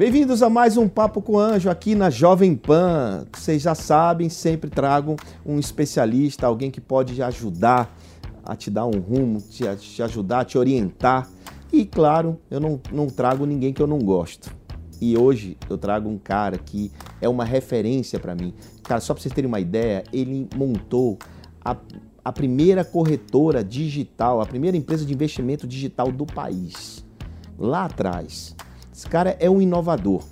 Bem-vindos a mais um Papo com Anjo aqui na Jovem Pan. Vocês já sabem, sempre trago um especialista, alguém que pode ajudar a te dar um rumo, te, te ajudar, a te orientar. E claro, eu não, não trago ninguém que eu não gosto. E hoje eu trago um cara que é uma referência para mim. Cara, só para vocês terem uma ideia, ele montou a, a primeira corretora digital, a primeira empresa de investimento digital do país. Lá atrás. Esse cara é um inovador.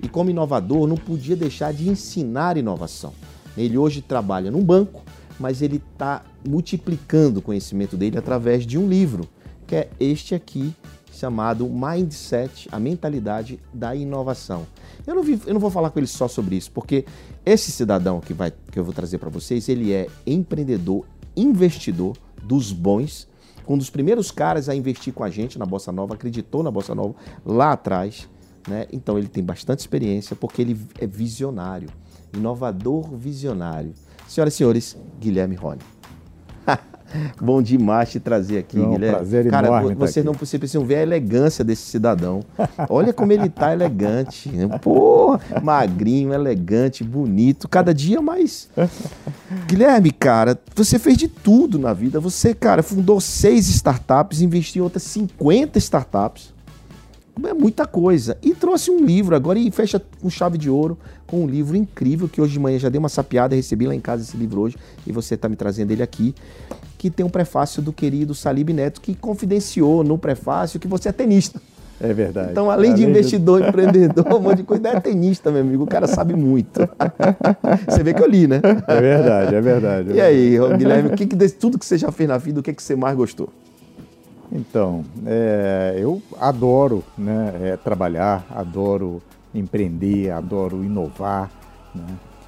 E como inovador, não podia deixar de ensinar inovação. Ele hoje trabalha num banco, mas ele está multiplicando o conhecimento dele através de um livro, que é este aqui, chamado Mindset, a mentalidade da inovação. Eu não, vi, eu não vou falar com ele só sobre isso, porque esse cidadão que, vai, que eu vou trazer para vocês, ele é empreendedor, investidor dos bons, um dos primeiros caras a investir com a gente na Bossa Nova, acreditou na Bossa Nova lá atrás. Né? Então ele tem bastante experiência porque ele é visionário, inovador visionário. Senhoras e senhores, Guilherme Rony. Bom demais te trazer aqui, Não, Guilherme. Prazer Cara, enorme você tá não aqui. precisam ver a elegância desse cidadão. Olha como ele tá elegante. Porra, magrinho, elegante, bonito, cada dia mais. Guilherme, cara, você fez de tudo na vida. Você, cara, fundou seis startups, investiu em outras 50 startups. É muita coisa. E trouxe um livro agora e fecha com chave de ouro com um livro incrível que hoje de manhã já dei uma sapiada, recebi lá em casa esse livro hoje e você está me trazendo ele aqui, que tem um prefácio do querido Salib Neto que confidenciou no prefácio que você é tenista. É verdade. Então, além de investidor, empreendedor, um monte de coisa, é tenista, meu amigo. O cara sabe muito. Você vê que eu li, né? É verdade, é verdade. é E aí, Guilherme, o que, que tudo que você já fez na vida, o que, que você mais gostou? Então, é, eu adoro né, é, trabalhar, adoro empreender, adoro inovar. Né?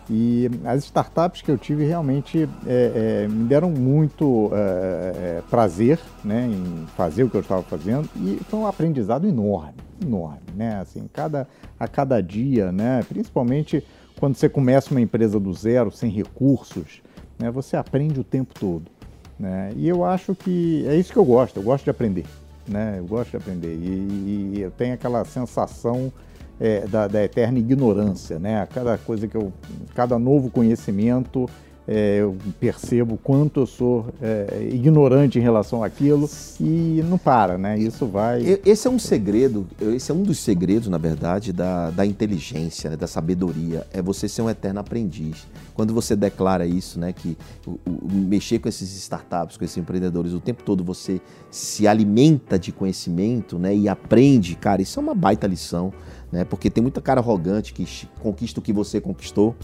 E as startups que eu tive realmente é, é, me deram muito é, é, prazer né, em fazer o que eu estava fazendo e foi um aprendizado enorme, enorme, né? Assim, cada, a cada dia, né? Principalmente quando você começa uma empresa do zero, sem recursos, né? Você aprende o tempo todo. Né? E eu acho que é isso que eu gosto, eu gosto de aprender, né? Eu gosto de aprender e, e eu tenho aquela sensação é, da, da, eterna ignorância, né? Cada coisa que eu, cada novo conhecimento, é, eu percebo quanto eu sou é, ignorante em relação àquilo e não para, né? Isso vai. Esse é um segredo, esse é um dos segredos, na verdade, da, da inteligência, né? da sabedoria. É você ser um eterno aprendiz. Quando você declara isso, né? Que o, o, mexer com esses startups, com esses empreendedores, o tempo todo você se alimenta de conhecimento, né? E aprende, cara, isso é uma baita lição, né? Porque tem muita cara arrogante que conquista o que você conquistou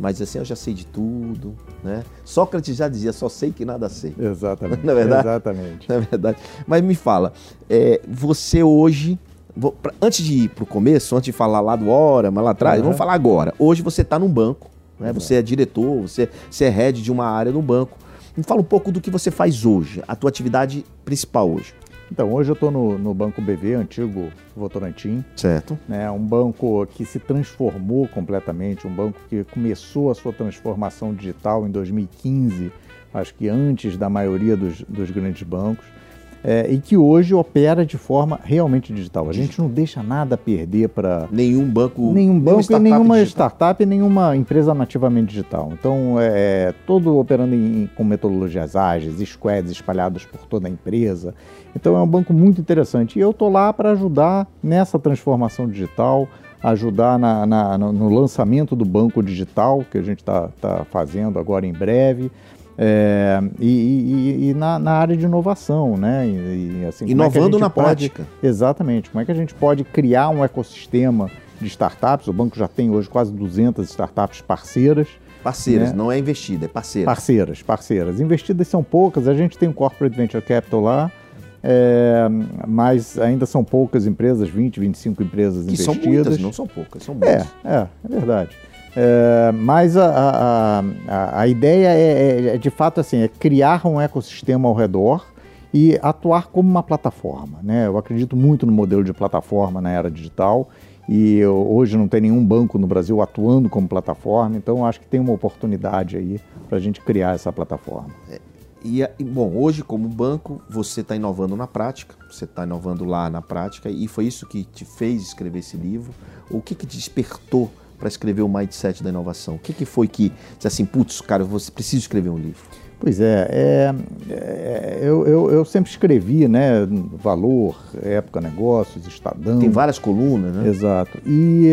mas assim eu já sei de tudo, né? Sócrates já dizia, só sei que nada sei. Exatamente. Não é verdade? Exatamente. Não é verdade. Mas me fala, é, você hoje, vou, pra, antes de ir para o começo, antes de falar lá do hora, mas lá atrás, uhum. vamos falar agora. Hoje você está num banco, né? Você é diretor, você, você é head de uma área no banco. Me fala um pouco do que você faz hoje, a tua atividade principal hoje. Então, hoje eu estou no, no, Banco BV, antigo Votorantim. Certo. Né, um banco que se transformou completamente, um banco que começou a sua transformação digital em 2015, acho que antes da maioria dos, dos grandes bancos, é, e que hoje opera de forma realmente digital. A gente não deixa nada perder para nenhum banco, nenhum banco nenhum e nenhuma digital. startup e nenhuma empresa nativamente digital. Então, é todo operando em, com metodologias ágeis, squads espalhados por toda a empresa. Então, é um banco muito interessante. E eu estou lá para ajudar nessa transformação digital, ajudar na, na, no lançamento do banco digital, que a gente está tá fazendo agora em breve. É, e, e, e na, na, área de inovação, né? E, assim, Inovando é na pode, prática. Exatamente. Como é que a gente pode criar um ecossistema de startups? O banco já tem hoje quase 200 startups parceiras. Parceiras, né? não é investida, é parceira. Parceiras, parceiras. Investidas são poucas, a gente tem um Corporate Venture Capital lá, é, mas ainda são poucas empresas, 20, 25 empresas que são investidas. muitas, não são poucas, são É, muitas. é, é verdade. É, mas a, a, a, ideia é, é, de fato assim, é criar um ecossistema ao redor e atuar como uma plataforma. Né? Eu acredito muito no modelo de plataforma na era digital e eu, hoje não tem nenhum banco no Brasil atuando como plataforma, então acho que tem uma oportunidade aí para a gente criar essa plataforma. E, a- e, bom, hoje como banco, você está inovando na prática, você está inovando lá na prática, e foi isso que te fez escrever esse livro? O que que despertou para escrever o Mindset da Inovação? O que, que foi que, disse assim, putz, cara, você precisa escrever um livro? Pois é, é, é, eu, eu, eu sempre escrevi, né, Valor, Época Negócios, Estadão. Tem várias colunas, né? Exato. E,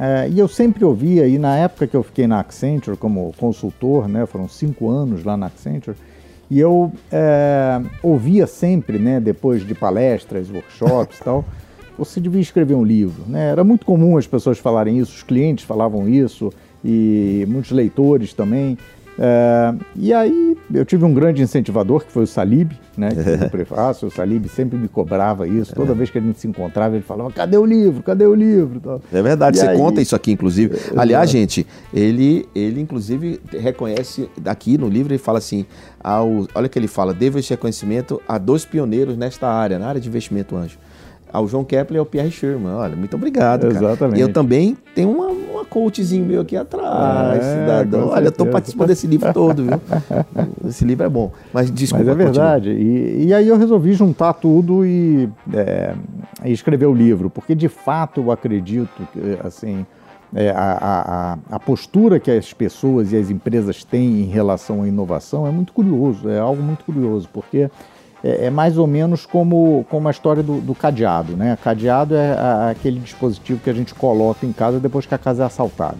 é, e eu sempre ouvia, e na época que eu fiquei na Accenture como consultor, né, foram cinco anos lá na Accenture, e eu é, ouvia sempre, né, depois de palestras, workshops e tal, você devia escrever um livro. Né? Era muito comum as pessoas falarem isso, os clientes falavam isso, e muitos leitores também. É, e aí eu tive um grande incentivador, que foi o Salib, né, que o prefácio. O Salib sempre me cobrava isso. Toda vez que a gente se encontrava, ele falava, cadê o livro? Cadê o livro? É verdade, E você aí- conta isso aqui, inclusive. Aliás, gente, ele, ele inclusive reconhece aqui no livro, ele fala assim: ao, olha o que ele fala, devo esse reconhecimento a dois pioneiros nesta área, na área de investimento anjo. Ao João Kepler e ao Pierre Sherman. Olha, muito obrigado, cara. Exatamente. E eu também tenho uma, uma coachzinho meu aqui atrás, É, cidadão. Olha, eu certeza. participando desse livro todo, viu? Esse livro é bom. Mas desculpa, Mas é verdade. E, e aí eu resolvi juntar tudo e, é, e escrever o livro, porque de fato eu acredito que assim é, a, a- a- a postura que as pessoas e as empresas têm em relação à inovação é muito curioso, é algo muito curioso, porque é, é mais ou menos como, como a história do, do cadeado. Né? Cadeado é a- aquele dispositivo que a gente coloca em casa depois que a casa é assaltada.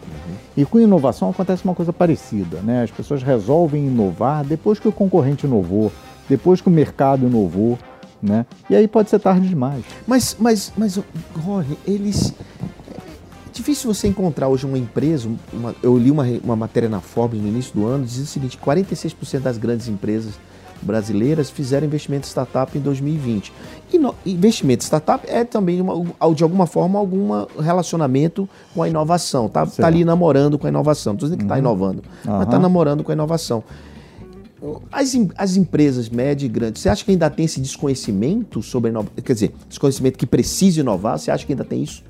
E com inovação acontece uma coisa parecida. Né? As pessoas resolvem inovar depois que o concorrente inovou, depois que o mercado inovou. Né? E aí pode ser tarde demais. Mas, mas, mas, Jorge, eles. É difícil você encontrar hoje uma empresa. uma- eu li uma, uma matéria na Forbes no início do ano, dizia o seguinte: 46% das grandes empresas brasileiras fizeram investimento startup em 2020. E no- investimento startup é também, uma, de alguma forma, algum relacionamento com a inovação. Tá, tá ali namorando com a inovação. Não estou dizendo que está inovando, mas está namorando com a inovação. As, as empresas médias e grandes, você acha que ainda tem esse desconhecimento sobre a inovação? Quer dizer, desconhecimento que precisa inovar, você acha que ainda tem isso?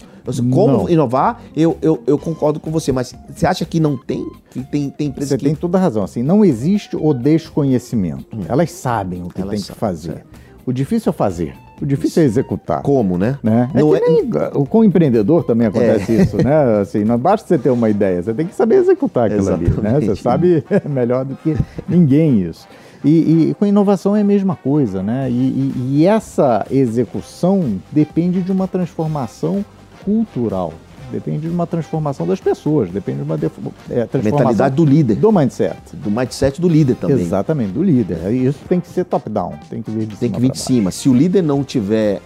Como Não. inovar, eu, eu, eu concordo com você, mas você acha que não tem? Que tem, tem empresas Você que. tem toda a razão. Assim, não existe o desconhecimento. Elas sabem o que Elas tem que sabem, fazer. certo. O difícil é fazer. O difícil é executar. Como, né? Né? É Não que é- nem, o- com o empreendedor também acontece isso, né? Assim, não basta você ter uma ideia, você tem que saber executar aquilo ali, né? Exatamente. Você sabe melhor do que ninguém isso. E, e com inovação é a mesma coisa, né? E, e- e essa execução depende de uma transformação cultural, depende de uma transformação das pessoas, depende de uma é, transformação Mentalidade do líder, do mindset. do mindset do líder também. Exatamente, do líder. Isso tem que ser top-down, tem que vir de Tem cima que vir de cima. Se o líder não tiver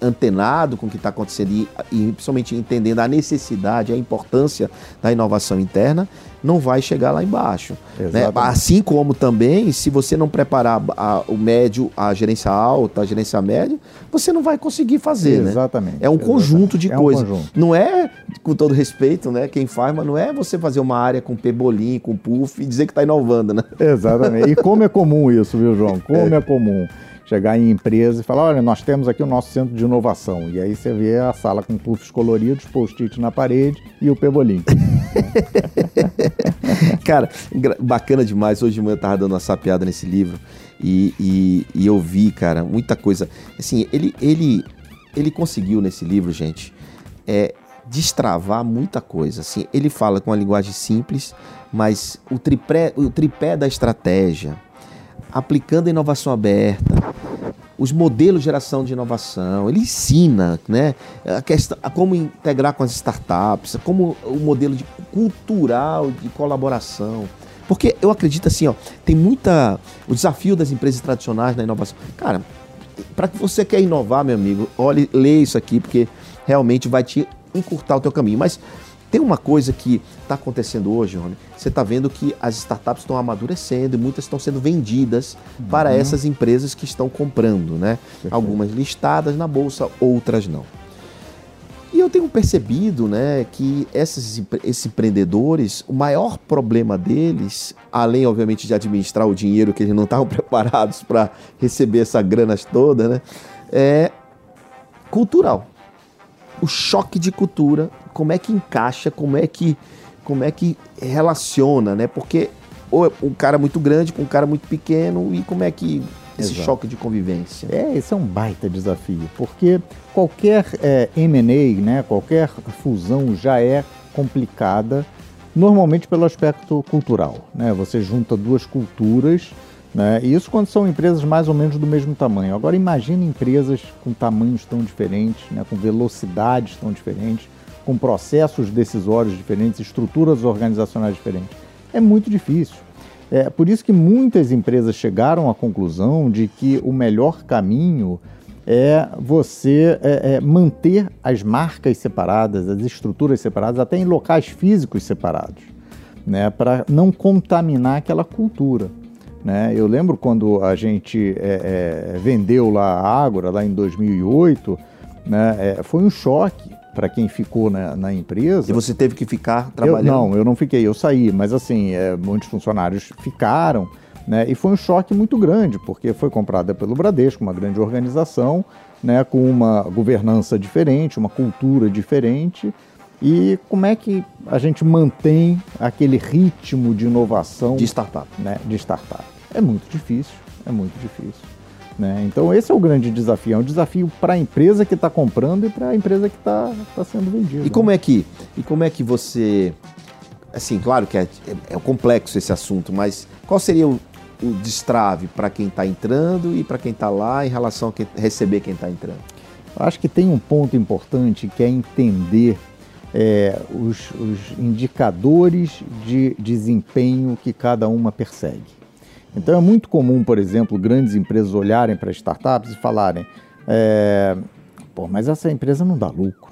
antenado com o que está acontecendo e, e principalmente entendendo a necessidade, a importância da inovação interna, não vai chegar lá embaixo. né? Assim como também, se você não preparar a- o médio, a gerência alta, a gerência média, você não vai conseguir fazer. né? Exatamente. É um exatamente. conjunto de É um coisas. conjunto. Não é, com todo respeito, né? Quem faz, mas não é você fazer uma área com pebolim, com puff e dizer que está inovando, né? Exatamente. E como é comum isso, viu, João? Como é comum chegar em empresa e falar, olha, nós temos aqui o nosso centro de inovação. E aí você vê a sala com puffs coloridos, post-it na parede e o pebolim. Cara, bacana demais. Hoje de manhã eu tava dando uma sapeada nesse livro e, e, e eu vi, cara, muita coisa. Assim, ele, ele, ele conseguiu nesse livro, gente, é, destravar muita coisa. Assim, ele fala com uma linguagem simples, mas o tripé, o tripé da estratégia, aplicando a inovação aberta, os modelos de geração de inovação, ele ensina, né, a questão, a como integrar com as startups, como o modelo de cultural de colaboração. Porque eu acredito assim, ó, tem muita o desafio das empresas tradicionais na inovação. Cara, para que você quer inovar, meu amigo, olhe, lê isso aqui porque realmente vai te encurtar o teu caminho. Mas Tem uma coisa que está acontecendo hoje, Rony. Você está vendo que as startups estão amadurecendo e muitas estão sendo vendidas uhum. para essas empresas que estão comprando, né? Perfeito. Algumas listadas na bolsa, outras não. E eu tenho percebido né, que esses, esses empreendedores, o maior problema deles, além, obviamente, de administrar o dinheiro que eles não estavam preparados para receber essa grana toda, né, é cultural. O choque de cultura, como é que encaixa, como é que, como é que relaciona, né? Porque ou um cara muito grande com um cara muito pequeno e como é que esse Exato. choque de convivência? É, esse é um baita desafio, porque qualquer é, M&A, né, qualquer fusão já é complicada, normalmente pelo aspecto cultural. Né? Você junta duas culturas, né? e isso quando são empresas mais ou menos do mesmo tamanho. Agora imagine empresas com tamanhos tão diferentes, né, com velocidades tão diferentes, com processos decisórios diferentes, estruturas organizacionais diferentes. É muito difícil. É por isso que muitas empresas chegaram à conclusão de que o melhor caminho é você é, é manter as marcas separadas, as estruturas separadas, até em locais físicos separados, né, para não contaminar aquela cultura. Né? Eu lembro quando a gente é, é vendeu lá a Ágora, lá em 2008, né, é, foi um choque para quem ficou na, na, empresa. E você teve que ficar trabalhando? Eu, não, eu não fiquei, eu saí, mas assim, é, muitos funcionários ficaram, né? E foi um choque muito grande, porque foi comprada pelo Bradesco, uma grande organização, né, com uma governança diferente, uma cultura diferente. E como é que a gente mantém aquele ritmo de inovação de startup, né, de startup? É muito difícil, é muito difícil. Né? Então esse é o grande desafio, é um desafio para a empresa que está comprando e para a empresa que está tá sendo vendida. E né? como é que e como é que você, assim, claro que é, é, é complexo esse assunto, mas qual seria o, o destrave para quem está entrando e para quem está lá em relação a quem, receber quem está entrando? Eu acho que tem um ponto importante que é entender é, os, os indicadores de desempenho que cada uma persegue. Então é muito comum, por exemplo, grandes empresas olharem para startups e falarem: é, pô, mas essa empresa não dá lucro.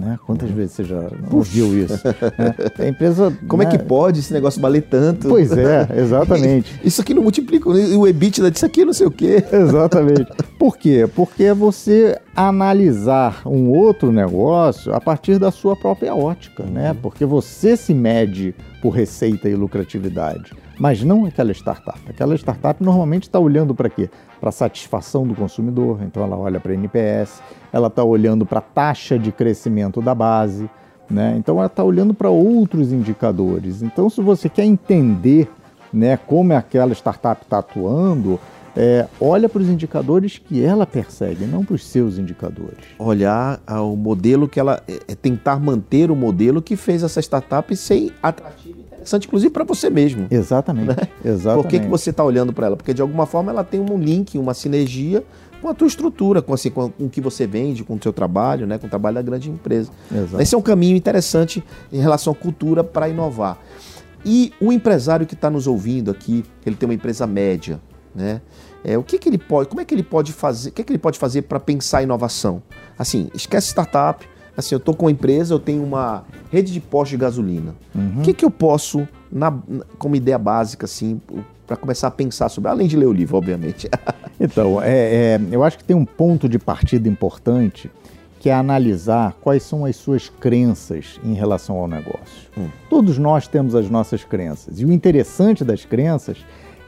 Né? Quantas uhum. vezes você já ouviu isso? né? A empresa. Como né? é que pode esse negócio valer tanto? Pois é, exatamente. isso aqui não multiplica o EBITDA disso aqui, não sei o quê. Exatamente. Por quê? Porque é você analisar um outro negócio a partir da sua própria ótica, né? Uhum. Porque você se mede por receita e lucratividade mas não aquela startup. Aquela startup normalmente está olhando para quê? Para a satisfação do consumidor, então ela olha para NPS, ela está olhando para a taxa de crescimento da base, né? então ela está olhando para outros indicadores. Então, se você quer entender né, como aquela startup está atuando, é, olha para os indicadores que ela persegue, não para os seus indicadores. Olhar ao modelo que ela. É, é tentar manter o modelo que fez essa startup ser atrativa interessante, inclusive para você mesmo. Exatamente. Né? Exatamente. Por que, que você está olhando para ela? Porque de alguma forma ela tem um link, uma sinergia com a tua estrutura, com, assim, com, o que você vende, com o seu trabalho, né? com o trabalho da grande empresa. Exato. Esse é um caminho interessante em relação à cultura para inovar. E o empresário que está nos ouvindo aqui, ele tem uma empresa média, né? É, o que, que ele pode, como é que ele pode fazer, o que, que ele pode fazer para pensar inovação? Assim, esquece startup, assim, eu estou com uma empresa, eu tenho uma rede de postos de gasolina. Uhum. O que, que eu posso, na, como ideia básica, assim, para começar a pensar sobre, além de ler o livro, obviamente? então, é, é, eu acho que tem um ponto de partida importante que é analisar quais são as suas crenças em relação ao negócio. Hum. Todos nós temos as nossas crenças. E o interessante das crenças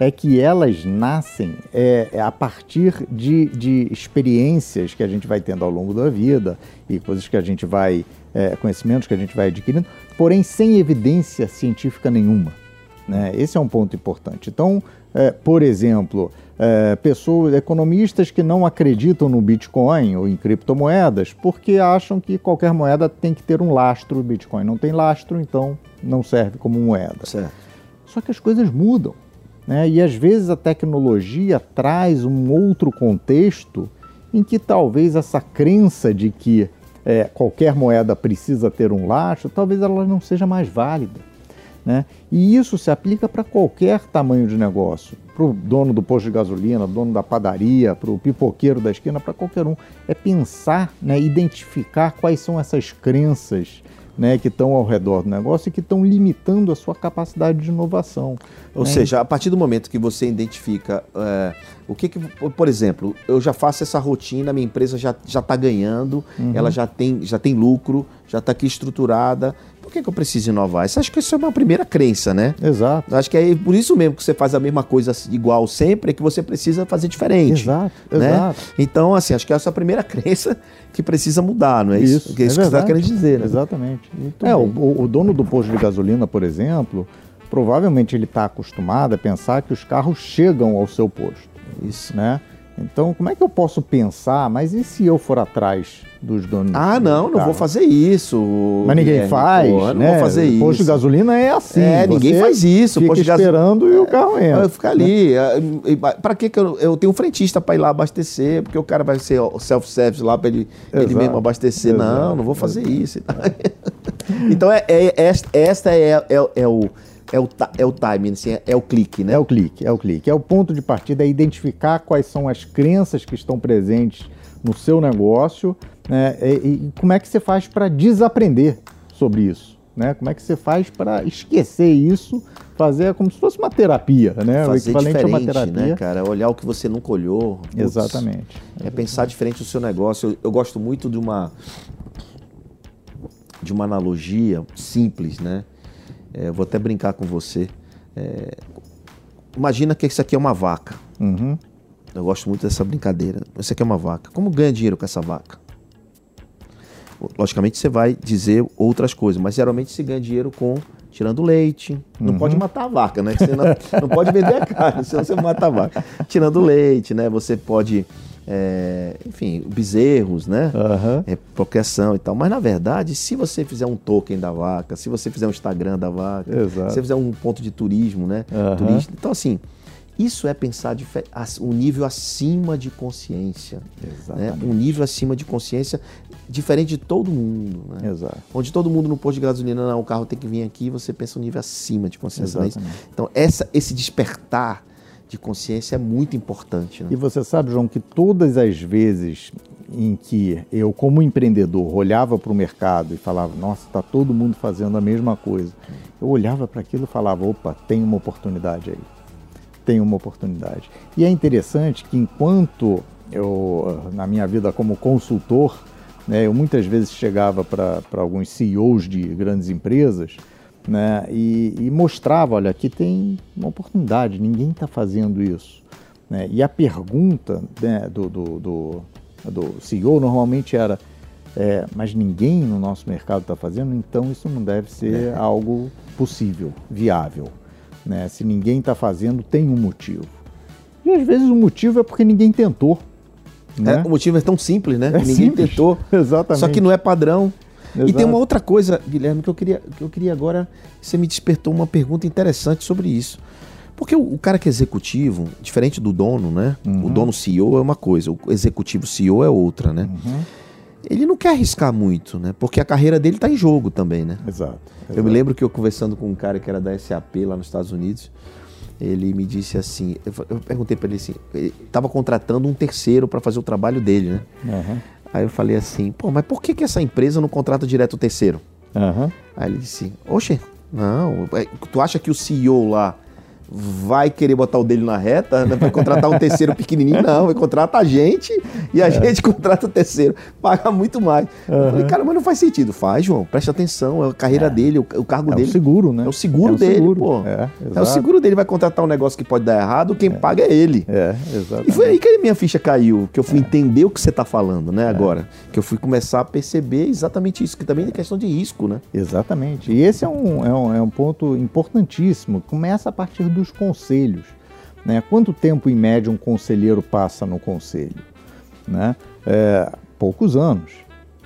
é que elas nascem é, é, a partir de, de experiências que a gente vai tendo ao longo da vida e coisas que a gente vai, é, conhecimentos que a gente vai adquirindo, porém sem evidência científica nenhuma. Né? Esse é um ponto importante. Então, é, por exemplo, é, pessoas, economistas que não acreditam no Bitcoin ou em criptomoedas porque acham que qualquer moeda tem que ter um lastro. O Bitcoin não tem lastro, então não serve como moeda. Certo. Só que as coisas mudam. Né? E às vezes a tecnologia traz um outro contexto em que talvez essa crença de que é, qualquer moeda precisa ter um lastro, talvez ela não seja mais válida. Né? E isso se aplica para qualquer tamanho de negócio, para o dono do posto de gasolina, dono da padaria, para o pipoqueiro da esquina, para qualquer um. É pensar, né, identificar quais são essas crenças né, que estão ao redor do negócio e que estão limitando a sua capacidade de inovação. Ou né? seja, a partir do momento que você identifica é, o que, que, por exemplo, eu já faço essa rotina, minha empresa já está ganhando, Uhum. ela já tem, já tem lucro, já está aqui estruturada. Por que, que eu preciso inovar? Isso, acho que isso é uma primeira crença, né? Exato. Acho que é por isso mesmo que você faz a mesma coisa igual sempre, é que você precisa fazer diferente. Exato, né? exato. Então, assim, acho que essa é a primeira crença que precisa mudar, não é isso? Que é isso que você está querendo dizer, né? Exatamente. Muito é, o- o dono do posto de gasolina, por exemplo, provavelmente ele está acostumado a pensar que os carros chegam ao seu posto, Isso. né? Então, como é que eu posso pensar, mas e se eu for atrás dos donos Ah, não, não vou fazer isso. Mas ninguém Guilherme, faz, pô, eu não né? vou fazer O Posto isso. de gasolina é assim. É, ninguém faz isso, Fica posto de gaso- esperando e o carro entra. Eu ficar ali. é, e ba- Pra que que eu, eu tenho um frentista pra ir lá abastecer? Porque o cara vai ser o self-service lá pra ele, ele Exato. mesmo abastecer. Não, Exato. não vou fazer isso. e tal. então, é, é- esta, esta é, é, é o, é, o, é o timing, assim, é, é o clique, né? É o clique, é o clique. É o ponto de partida, é identificar quais são as crenças que estão presentes no seu negócio né, e, e como é que você faz para desaprender sobre isso. Né? Como é que você faz para esquecer isso, fazer como se fosse uma terapia, né? o Fazer equivalente a uma diferente, terapia. né, cara? Olhar o que você nunca olhou. Putz, Exatamente. É pensar diferente no seu negócio. Eu, eu gosto muito de uma de uma analogia simples, né? É, vou até brincar com você. É, imagina que isso aqui é uma vaca. Uhum. Eu gosto muito dessa brincadeira. Isso aqui é uma vaca. Como ganha dinheiro com essa vaca? Logicamente você vai dizer outras coisas, mas geralmente se ganha dinheiro com tirando leite. Não pode matar a vaca, né? Você não, não pode vender a carne, senão você mata a vaca. Tirando leite, né? Você pode, é, enfim, bezerros, né? Aham. É, procriação e tal. Mas na verdade, se você fizer um token da vaca, se você fizer um Instagram da vaca, Exato. se você fizer um ponto de turismo, né? Aham. Turista. Então, assim, isso é pensar as- um nível acima de consciência. Né? Um nível acima de consciência diferente de todo mundo. Né? Exato. Onde todo mundo no posto de gasolina, não, o carro tem que vir aqui, você pensa um nível acima de consciência. né? Então, essa, esse despertar de consciência é muito importante. Né? E você sabe, João, que todas as vezes em que eu, como empreendedor, olhava para o mercado e falava, nossa, está todo mundo fazendo a mesma coisa, eu olhava para aquilo e falava, opa, tem uma oportunidade aí. Tem uma oportunidade. E é interessante que enquanto eu, na minha vida como consultor, né, eu muitas vezes chegava para alguns CEOs de grandes empresas né, e, e mostrava, olha, aqui tem uma oportunidade, ninguém está fazendo isso. né? E a pergunta né, do, do, do, do CEO normalmente era, é, mas ninguém no nosso mercado está fazendo, então isso não deve ser algo possível, viável. Né? Se ninguém está fazendo, tem um motivo. E às vezes o motivo é porque ninguém tentou. Né? É, o motivo é tão simples, né? É Ninguém simples. tentou. Exatamente. Só que não é padrão. E Exato. tem uma outra coisa, Guilherme, que eu queria, que eu queria agora. Você me despertou uma pergunta interessante sobre isso. Porque o, o cara que é executivo, diferente do dono, né? Uhum. O dono CEO é uma coisa, o executivo CEO é outra, né? Uhum. Ele não quer arriscar muito, né? Porque a carreira dele está em jogo também, né? Exato. Eu me exato. lembro que eu conversando com um cara que era da SAP lá nos Estados Unidos, ele me disse assim, eu, perguntei para ele assim, ele estava contratando um terceiro para fazer o trabalho dele, né? Aham. Aí eu falei assim, pô, mas por que, que essa empresa não contrata direto o terceiro? Aham. Aí ele disse, oxe, não, é, tu acha que o CEO lá vai querer botar o dele na reta, né, vai contratar um terceiro pequenininho? Não, vai contratar a gente e É. a gente contrata o terceiro, paga muito mais. Eu falei, cara, mas não faz sentido. Faz, João, presta atenção, é a carreira dele, o, o cargo É o dele. seguro, né? É o seguro É o dele, seguro. pô. É, É o seguro dele, vai contratar um negócio que pode dar errado, quem paga é ele. É, exato. E foi aí que a minha ficha caiu, que eu É. fui entender o que você está falando, né, agora. Que eu fui começar a perceber exatamente isso, que também é questão de risco, né? Exatamente. E esse é um, é um, é um ponto importantíssimo. Começa a partir dos conselhos. Né? Quanto tempo, em média, um conselheiro passa no conselho? Né? É, poucos anos.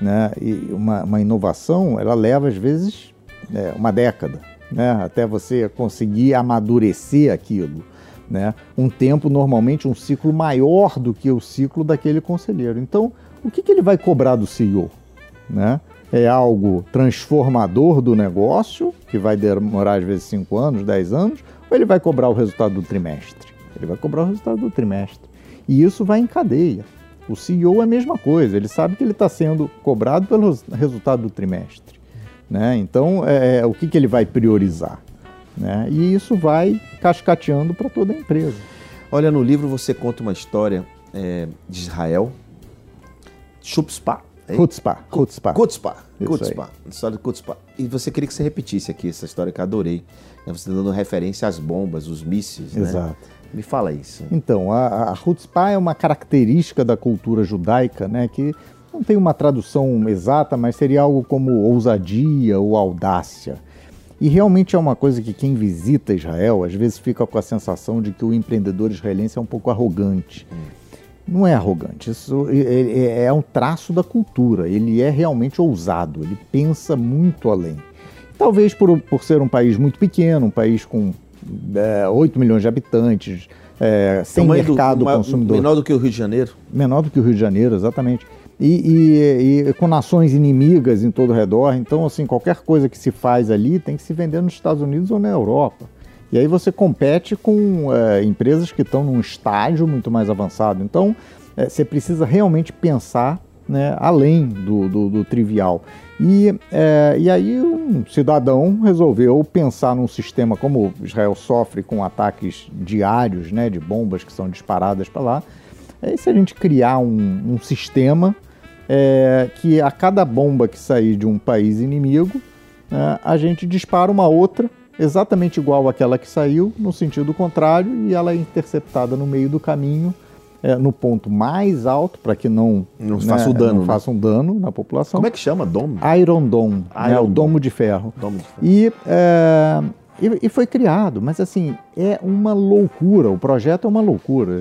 Né? E uma, uma inovação, ela leva, às vezes, é, uma década, né? até você conseguir amadurecer aquilo. Né? Um tempo, normalmente, um ciclo maior do que o ciclo daquele conselheiro. Então, o que, que ele vai cobrar do CEO? Né? É algo transformador do negócio, que vai demorar às vezes 5 anos, 10 anos, ou ele vai cobrar o resultado do trimestre? Ele vai cobrar o resultado do trimestre. E isso vai em cadeia. O CEO é a mesma coisa, ele sabe que ele está sendo cobrado pelo res- resultado do trimestre. Né? Então, é, o que, que ele vai priorizar? Né? E isso vai cascateando para toda a empresa. Olha, no livro você conta uma história é, de Israel, Shupspa. é? Kutzpah, Kutzpah. Kutzpah. História de Kutzpah. E você queria que você repetisse aqui essa história que eu adorei. Né? Você dando referência às bombas, os mísseis, né? Exato. Me fala isso. Então, a, a Hutzpah é uma característica da cultura judaica, né, que não tem uma tradução exata, mas seria algo como ousadia ou audácia. E realmente é uma coisa que quem visita Israel às vezes fica com a sensação de que o empreendedor israelense é um pouco arrogante. Não é arrogante, isso é- é um traço da cultura. Ele é realmente ousado, ele pensa muito além. Talvez por, por ser um país muito pequeno, um país com é, 8 milhões de habitantes, é, sem Tamanho do- mercado maior- consumidor Menor do que o Rio de Janeiro. menor do que o Rio de Janeiro, exatamente. E, e- e com nações inimigas em todo o redor. Então, assim, qualquer coisa que se faz ali tem que se vender nos Estados Unidos ou na Europa. E aí você compete com é, empresas que estão num estágio muito mais avançado. Então, é, você precisa realmente pensar né, além do, do- do trivial. E, é, e aí um cidadão resolveu pensar num sistema como Israel sofre com ataques diários né, de bombas que são disparadas para lá. É se a gente criar um, um sistema é, que a cada bomba que sair de um país inimigo, né, a gente dispara uma outra exatamente igual àquela que saiu, no sentido contrário, e ela é interceptada no meio do caminho, é, no ponto mais alto, para que não, Não faça o dano, não né? faça um dano na população. Como é que chama? Dom? Iron Dome, né, Iron o Dome. domo de ferro. Dom de- E, é, e, e foi criado, mas assim, é uma loucura, o projeto é uma loucura.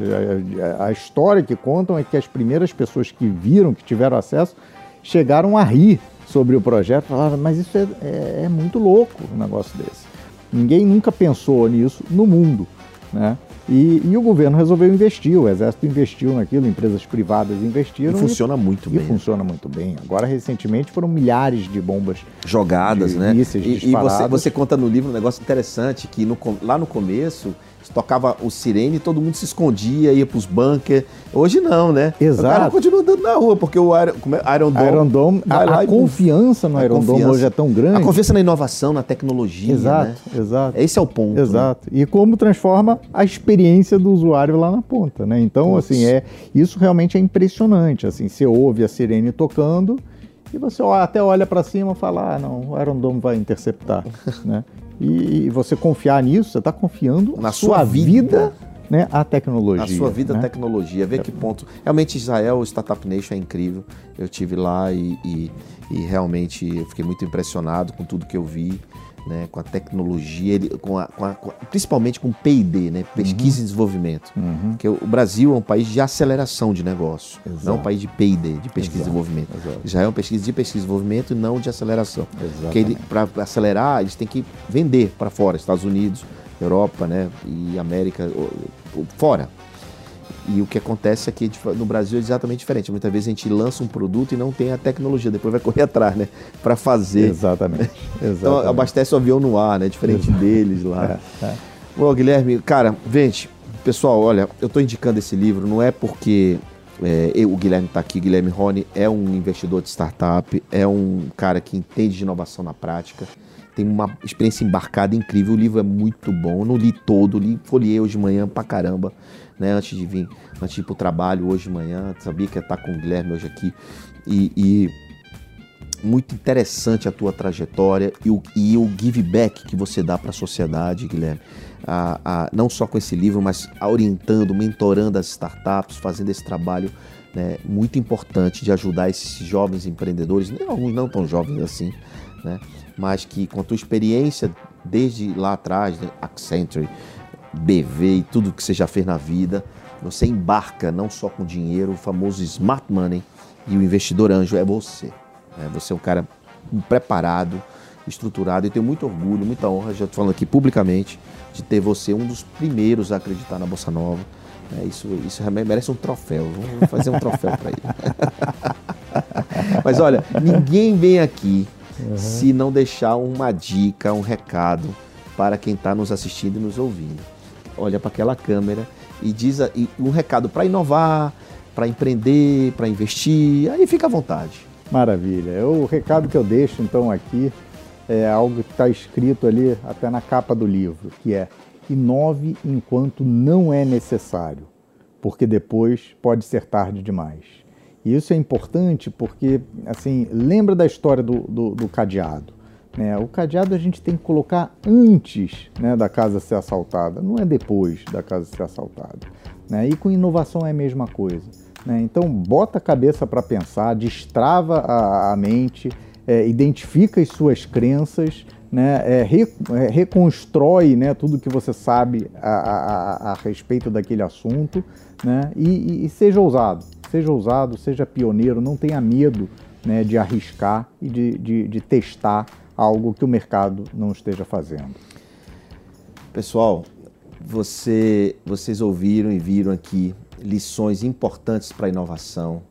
A, a- a história que contam é que as primeiras pessoas que viram, que tiveram acesso, chegaram a rir sobre o projeto, falaram, mas isso é, é- é muito louco um negócio desse. Ninguém nunca pensou nisso no mundo, né? E, e o governo resolveu investir, o exército investiu naquilo, empresas privadas E investiram. funciona muito e bem. funciona muito bem. Agora, recentemente, foram milhares de bombas jogadas, de né? mísseis E, e você, você conta no livro um negócio interessante que no lá no começo tocava o sirene, todo mundo se escondia, ia pros bunkers. Hoje não, né? Exato. O cara continua andando na rua, porque o Iron, como é? Iron Dome. Iron Dome, a, a e- confiança no a Iron Dome confiança. hoje é tão grande. A confiança na inovação, na tecnologia. Exato, né? exato. Esse é o ponto. né? Exato. E como transforma a experiência do usuário lá na ponta, né? Então, assim, é isso realmente é impressionante. Assim, você ouve a sirene tocando e você ó- até olha para cima e fala, ah, não, o Iron Dome vai interceptar, né? E, e você confiar nisso, você está confiando Na sua, vida, vida. né, à tecnologia. Na sua vida, né? tecnologia. Vê que ponto. Realmente, Israel, o Startup Nation é incrível. Eu tive lá e, e- e realmente eu fiquei muito impressionado com tudo que eu vi. Né, com a tecnologia, ele- com a- com a- com principalmente com P&D, né, pesquisa e desenvolvimento. Uhum. Porque o Brasil é um país de aceleração de negócio, não é um Exato. país de P&D, de pesquisa e Exato, desenvolvimento. exato. Israel é uma pesquisa de pesquisa e desenvolvimento e não de aceleração. Porque para acelerar, eles têm que vender para fora, Estados Unidos, Europa, né, e América, fora. E o que acontece é que dif- no Brasil é exatamente diferente. Muitas vezes a gente lança um produto e não tem a tecnologia, depois vai correr atrás, né, para fazer. Exatamente. Então Exatamente. abastece o avião no ar, né, diferente deles lá. É, é. Bom, Guilherme, cara, gente, pessoal, olha, eu estou indicando esse livro, não é porque é, eu- o Guilherme está aqui, Guilherme Rony é um investidor de startup, é um cara que entende de inovação na prática, tem uma experiência embarcada incrível, o livro é muito bom, eu não li todo, li, folhei hoje de manhã pra caramba, né, antes de vir, antes de ir pro trabalho hoje de manhã, sabia que ia estar com o Guilherme hoje aqui, e- e muito interessante a tua trajetória e o, e o give back que você dá para a sociedade, Guilherme. A- a- não só com esse livro, mas orientando, mentorando as startups, fazendo esse trabalho né, muito importante de ajudar esses jovens empreendedores, né, alguns não tão jovens assim, né, mas que com a tua experiência desde lá atrás, né, Accenture, BV e tudo que você já fez na vida, você embarca não só com dinheiro, o famoso smart money, e o investidor anjo é você. né? Você é um cara preparado, estruturado. Eu tenho muito orgulho, muita honra, já estou falando aqui publicamente, de ter você um dos primeiros a acreditar na Bossa Nova. É, isso, isso realmente merece um troféu. Vamos fazer um troféu para ele. Mas olha, ninguém vem aqui se não deixar uma dica, um recado para quem está nos assistindo e nos ouvindo. Olha para aquela câmera e diz e um recado para inovar, para empreender, para investir. Aí fica à vontade. Maravilha. O recado que eu deixo então aqui é algo que está escrito ali até na capa do livro, que é inove enquanto não é necessário, porque depois pode ser tarde demais. E isso é importante porque, assim, lembra da história do, do, do cadeado. Né? O cadeado a gente tem que colocar antes né, da casa ser assaltada, não é depois da casa ser assaltada. Né? E com inovação é a mesma coisa. Né? Então, bota a cabeça para pensar, destrava a, a mente, é, identifica as suas crenças, né, é, re, é, reconstrói né, tudo que você sabe a, a, a respeito daquele assunto né, e, e, seja ousado, seja ousado, seja pioneiro, não tenha medo né, de arriscar e de, de, de testar algo que o mercado não esteja fazendo. Pessoal, você, vocês ouviram e viram aqui lições importantes para a inovação.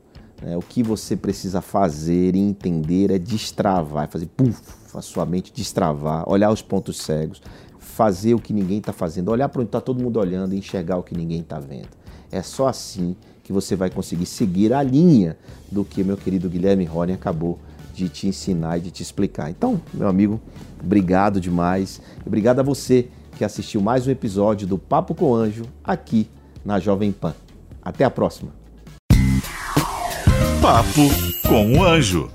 Né? O que você precisa fazer e entender é destravar, é fazer puf, a sua mente destravar, olhar os pontos cegos, fazer o que ninguém está fazendo, olhar para onde está todo mundo olhando e enxergar o que ninguém está vendo. É só assim que você vai conseguir seguir a linha do que meu querido Guilherme Rony acabou de te ensinar e de te explicar. Então, meu amigo, obrigado demais. Obrigado a você que assistiu mais um episódio do Papo com Anjo aqui na Jovem Pan. Até a próxima. Papo com o Anjo.